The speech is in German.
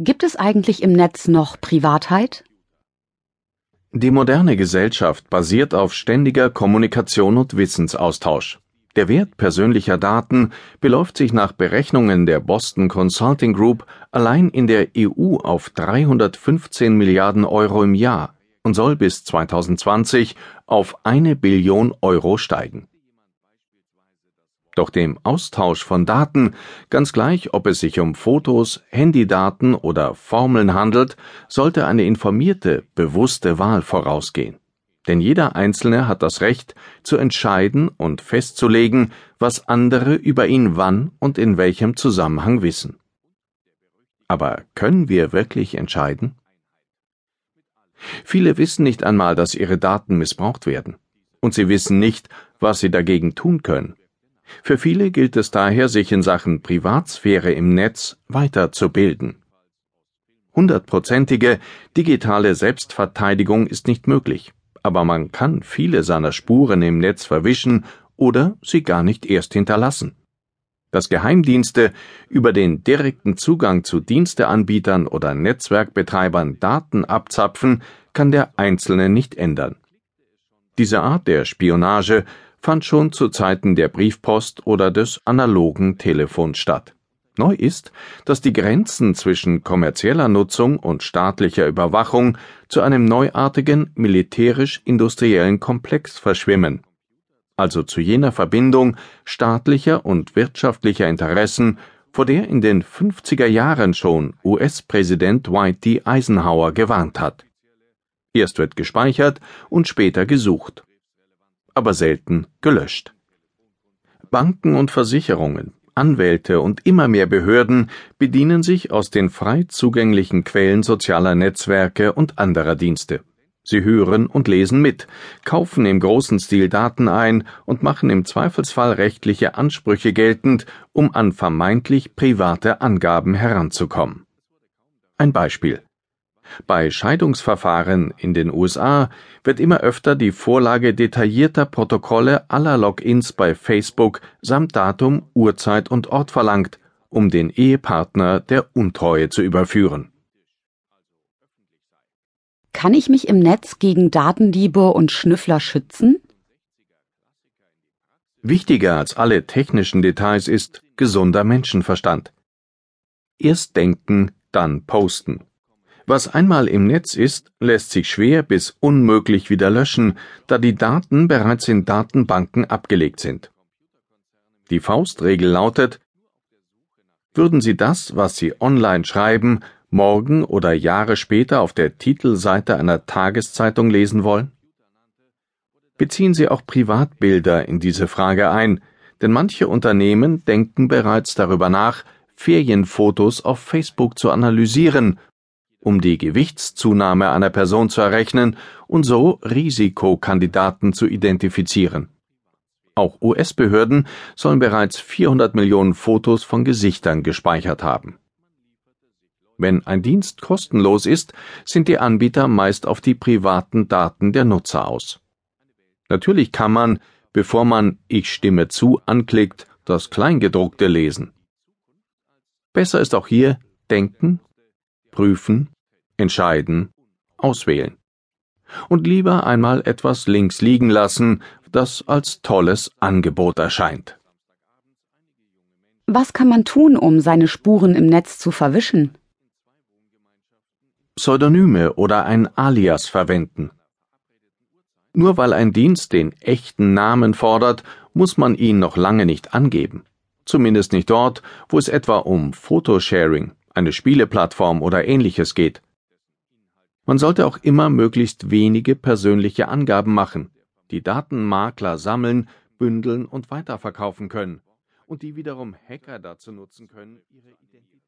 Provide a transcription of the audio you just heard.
Gibt es eigentlich im Netz noch Privatheit? Die moderne Gesellschaft basiert auf ständiger Kommunikation und Wissensaustausch. Der Wert persönlicher Daten beläuft sich nach Berechnungen der Boston Consulting Group allein in der EU auf 315 Milliarden Euro im Jahr und soll bis 2020 auf eine Billion Euro steigen. Doch dem Austausch von Daten, ganz gleich, ob es sich um Fotos, Handydaten oder Formeln handelt, sollte eine informierte, bewusste Wahl vorausgehen. Denn jeder Einzelne hat das Recht, zu entscheiden und festzulegen, was andere über ihn wann und in welchem Zusammenhang wissen. Aber können wir wirklich entscheiden? Viele wissen nicht einmal, dass ihre Daten missbraucht werden. Und sie wissen nicht, was sie dagegen tun können. Für viele gilt es daher, sich in Sachen Privatsphäre im Netz weiterzubilden. Hundertprozentige digitale Selbstverteidigung ist nicht möglich, aber man kann viele seiner Spuren im Netz verwischen oder sie gar nicht erst hinterlassen. Dass Geheimdienste über den direkten Zugang zu Diensteanbietern oder Netzwerkbetreibern Daten abzapfen, kann der Einzelne nicht ändern. Diese Art der Spionage fand schon zu Zeiten der Briefpost oder des analogen Telefons statt. Neu ist, dass die Grenzen zwischen kommerzieller Nutzung und staatlicher Überwachung zu einem neuartigen militärisch-industriellen Komplex verschwimmen, also zu jener Verbindung staatlicher und wirtschaftlicher Interessen, vor der in den 50er Jahren schon US-Präsident Dwight D. Eisenhower gewarnt hat. Erst wird gespeichert und später gesucht aber selten gelöscht. Banken und Versicherungen, Anwälte und immer mehr Behörden bedienen sich aus den frei zugänglichen Quellen sozialer Netzwerke und anderer Dienste. Sie hören und lesen mit, kaufen im großen Stil Daten ein und machen im Zweifelsfall rechtliche Ansprüche geltend, um an vermeintlich private Angaben heranzukommen. Ein Beispiel bei Scheidungsverfahren in den USA wird immer öfter die Vorlage detaillierter Protokolle aller Logins bei Facebook samt Datum, Uhrzeit und Ort verlangt, um den Ehepartner der Untreue zu überführen. Kann ich mich im Netz gegen Datendiebe und Schnüffler schützen? Wichtiger als alle technischen Details ist gesunder Menschenverstand. Erst denken, dann posten. Was einmal im Netz ist, lässt sich schwer bis unmöglich wieder löschen, da die Daten bereits in Datenbanken abgelegt sind. Die Faustregel lautet, würden Sie das, was Sie online schreiben, morgen oder Jahre später auf der Titelseite einer Tageszeitung lesen wollen? Beziehen Sie auch Privatbilder in diese Frage ein, denn manche Unternehmen denken bereits darüber nach, Ferienfotos auf Facebook zu analysieren um die Gewichtszunahme einer Person zu errechnen und so Risikokandidaten zu identifizieren. Auch US-Behörden sollen bereits 400 Millionen Fotos von Gesichtern gespeichert haben. Wenn ein Dienst kostenlos ist, sind die Anbieter meist auf die privaten Daten der Nutzer aus. Natürlich kann man, bevor man Ich stimme zu anklickt, das Kleingedruckte lesen. Besser ist auch hier denken, prüfen entscheiden, auswählen. Und lieber einmal etwas links liegen lassen, das als tolles Angebot erscheint. Was kann man tun, um seine Spuren im Netz zu verwischen? Pseudonyme oder ein Alias verwenden. Nur weil ein Dienst den echten Namen fordert, muss man ihn noch lange nicht angeben. Zumindest nicht dort, wo es etwa um Photosharing, eine Spieleplattform oder ähnliches geht. Man sollte auch immer möglichst wenige persönliche Angaben machen, die Datenmakler sammeln, bündeln und weiterverkaufen können und die wiederum Hacker dazu nutzen können, ihre Identität